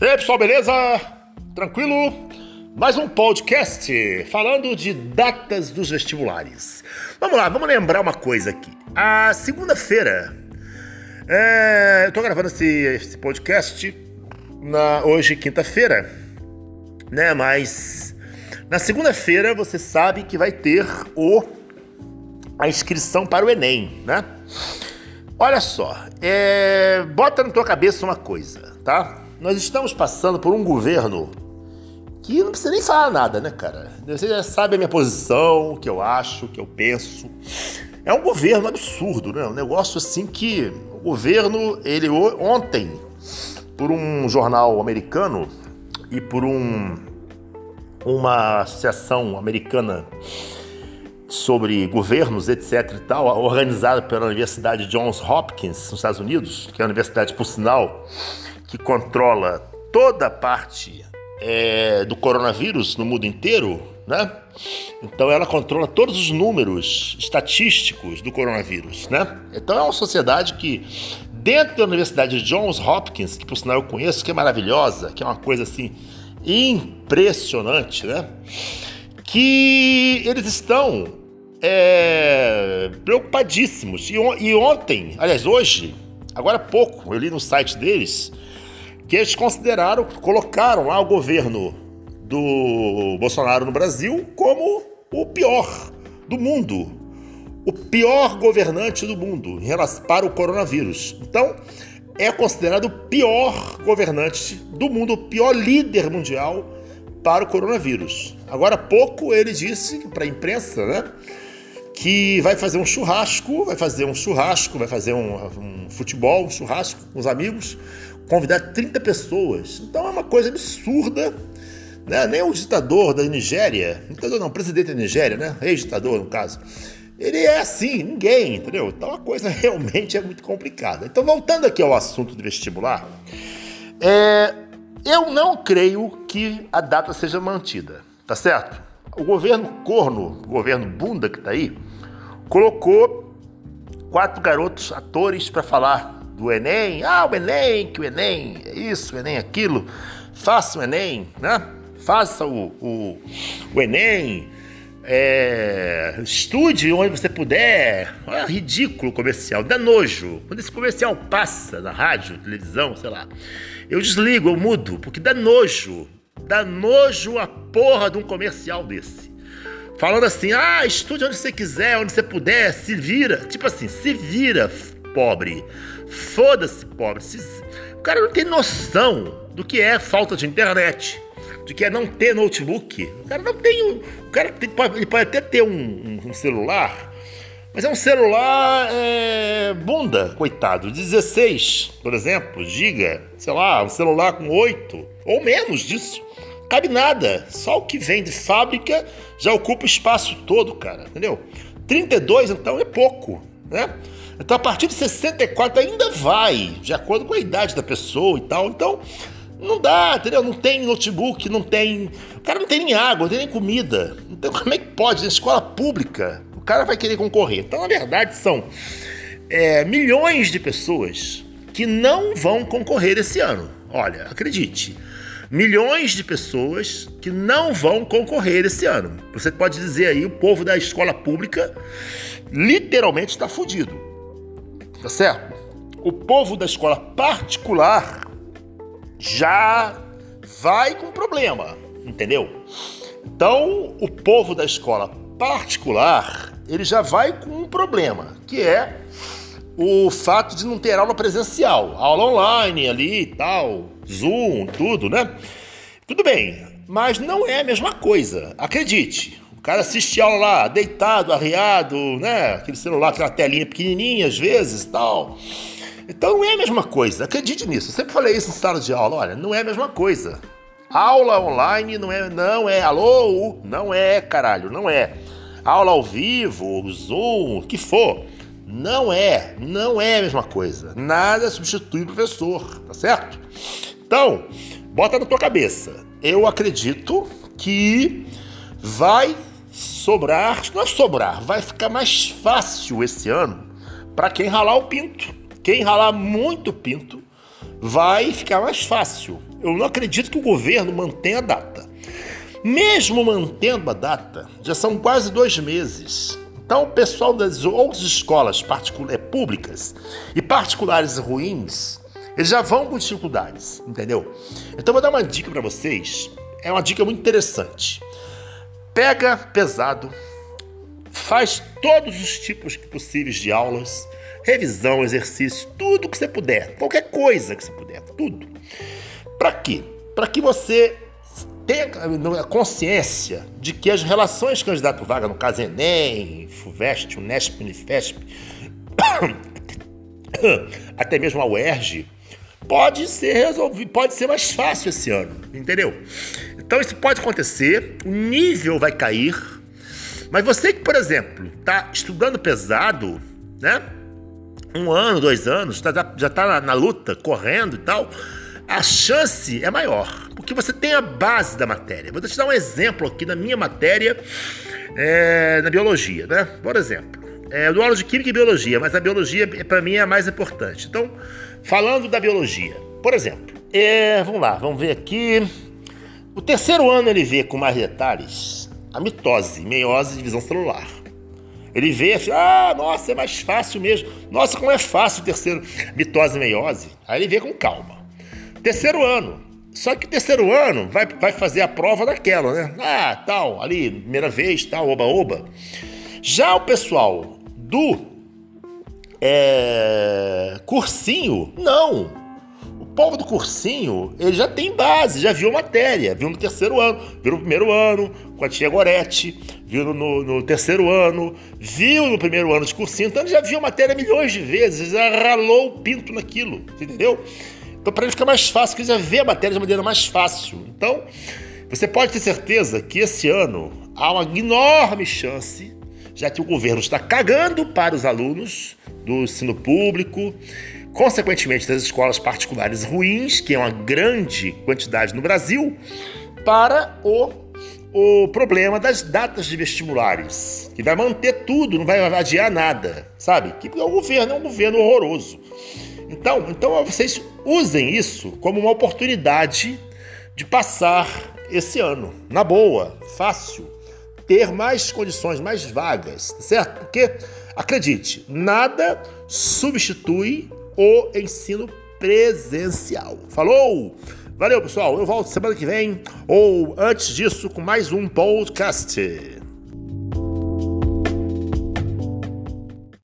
E aí, pessoal, beleza? Tranquilo? Mais um podcast falando de datas dos vestibulares. Vamos lá, vamos lembrar uma coisa aqui. A segunda-feira, é, eu tô gravando esse, esse podcast na, hoje, quinta-feira, né? Mas na segunda-feira você sabe que vai ter o, a inscrição para o Enem, né? Olha só, é, bota na tua cabeça uma coisa, tá? Nós estamos passando por um governo que não precisa nem falar nada, né, cara? Você já sabe a minha posição, o que eu acho, o que eu penso. É um governo absurdo, né? Um negócio assim que o governo, ele ontem, por um jornal americano e por um, uma associação americana sobre governos, etc e tal, organizada pela Universidade Johns Hopkins, nos Estados Unidos, que é a universidade, por sinal, que controla toda a parte é, do coronavírus no mundo inteiro, né? Então ela controla todos os números estatísticos do coronavírus, né? Então é uma sociedade que dentro da Universidade de Johns Hopkins, que por sinal eu conheço, que é maravilhosa, que é uma coisa assim impressionante, né? Que eles estão é, preocupadíssimos. E, e ontem, aliás, hoje, agora há pouco, eu li no site deles que eles consideraram, colocaram lá o governo do Bolsonaro no Brasil como o pior do mundo, o pior governante do mundo para o coronavírus. Então, é considerado o pior governante do mundo, o pior líder mundial para o coronavírus. Agora há pouco ele disse para a imprensa, né, que vai fazer um churrasco, vai fazer um churrasco, vai fazer um, um futebol, um churrasco com os amigos, convidar 30 pessoas. Então é uma coisa absurda. Né? Nem o ditador da Nigéria, ditador não, presidente da Nigéria, né? Ex-ditador no caso, ele é assim, ninguém, entendeu? Então a coisa realmente é muito complicada. Então, voltando aqui ao assunto do vestibular, é, eu não creio que a data seja mantida, tá certo? O governo corno, o governo bunda que tá aí, colocou quatro garotos atores para falar do Enem. Ah, o Enem, que o Enem é isso, o Enem é aquilo. Faça o Enem, né? Faça o, o, o Enem. É, estude onde você puder. Olha, ridículo comercial, dá nojo. Quando esse comercial passa na rádio, televisão, sei lá, eu desligo, eu mudo, porque dá nojo. Dá nojo a porra de um comercial desse. Falando assim, ah, estude onde você quiser, onde você puder, se vira. Tipo assim, se vira, pobre. Foda-se, pobre. O cara não tem noção do que é falta de internet, do que é não ter notebook. O cara não tem. O cara tem, ele pode até ter um, um celular, mas é um celular é, bunda, coitado. 16, por exemplo, giga, sei lá, um celular com 8 ou menos disso. Cabe nada. Só o que vem de fábrica já ocupa o espaço todo, cara. Entendeu? 32, então, é pouco, né? Então, a partir de 64 ainda vai, de acordo com a idade da pessoa e tal. Então, não dá, entendeu? Não tem notebook, não tem. O cara não tem nem água, não tem nem comida. Então, como é que pode? Na escola pública, o cara vai querer concorrer. Então, na verdade, são é, milhões de pessoas que não vão concorrer esse ano. Olha, acredite. Milhões de pessoas que não vão concorrer esse ano. Você pode dizer aí, o povo da escola pública literalmente está fudido tá certo? O povo da escola particular já vai com problema, entendeu? Então, o povo da escola particular, ele já vai com um problema, que é o fato de não ter aula presencial, aula online ali e tal, Zoom, tudo, né? Tudo bem, mas não é a mesma coisa, acredite. O cara assiste aula lá, deitado, arriado, né? Aquele celular, aquela telinha pequenininha às vezes tal. Então não é a mesma coisa, acredite nisso. Eu sempre falei isso em sala de aula, olha, não é a mesma coisa. Aula online não é, não é, alô, não é, caralho, não é. Aula ao vivo, Zoom, o que for, não é, não é a mesma coisa. Nada substitui o professor, tá certo? Então, bota na tua cabeça. Eu acredito que vai sobrar, não é sobrar, vai ficar mais fácil esse ano para quem ralar o pinto. Quem ralar muito pinto vai ficar mais fácil. eu não acredito que o governo mantenha a data. Mesmo mantendo a data, já são quase dois meses. Então, o pessoal das outras escolas é, públicas e particulares ruins, eles já vão com dificuldades, entendeu? Então, vou dar uma dica para vocês. É uma dica muito interessante. Pega pesado, faz todos os tipos possíveis de aulas, revisão, exercício, tudo que você puder, qualquer coisa que você puder, tudo. Para quê? Para que você tenha a consciência de que as relações candidato-vaga, no caso Enem, FUVEST, Unesp, Unifesp, até mesmo a UERJ, pode ser resolvido, pode ser mais fácil esse ano, entendeu? Então isso pode acontecer, o nível vai cair, mas você que, por exemplo, está estudando pesado, né? Um ano, dois anos, tá, já está na, na luta, correndo e tal, a chance é maior, porque você tem a base da matéria. Vou te dar um exemplo aqui da minha matéria é, na biologia, né? Por exemplo, é, eu dou aula de química e biologia, mas a biologia para mim é a mais importante. Então, falando da biologia, por exemplo, é, vamos lá, vamos ver aqui. O terceiro ano ele vê com mais detalhes a mitose, meiose e divisão celular. Ele vê assim, ah, nossa, é mais fácil mesmo. Nossa, como é fácil o terceiro mitose e meiose. Aí ele vê com calma. Terceiro ano. Só que terceiro ano vai, vai fazer a prova daquela, né? Ah, tal, ali, primeira vez, tal, oba-oba. Já o pessoal do é, cursinho, não. O povo do cursinho, ele já tem base, já viu matéria, viu no terceiro ano, viu no primeiro ano, com a tia Gorete, viu no, no terceiro ano, viu no primeiro ano de cursinho, então ele já viu matéria milhões de vezes, já ralou o pinto naquilo, entendeu? Então, para ele ficar mais fácil, já vê a matéria de maneira mais fácil. Então, você pode ter certeza que esse ano há uma enorme chance, já que o governo está cagando para os alunos do ensino público, consequentemente das escolas particulares ruins, que é uma grande quantidade no Brasil, para o, o problema das datas de vestibulares, que vai manter tudo, não vai adiar nada, sabe? Que o governo é um governo horroroso. Então, então vocês usem isso como uma oportunidade de passar esse ano na boa, fácil, ter mais condições, mais vagas, tá certo? Porque acredite, nada substitui o ensino presencial. Falou? Valeu, pessoal. Eu volto semana que vem ou antes disso com mais um podcast.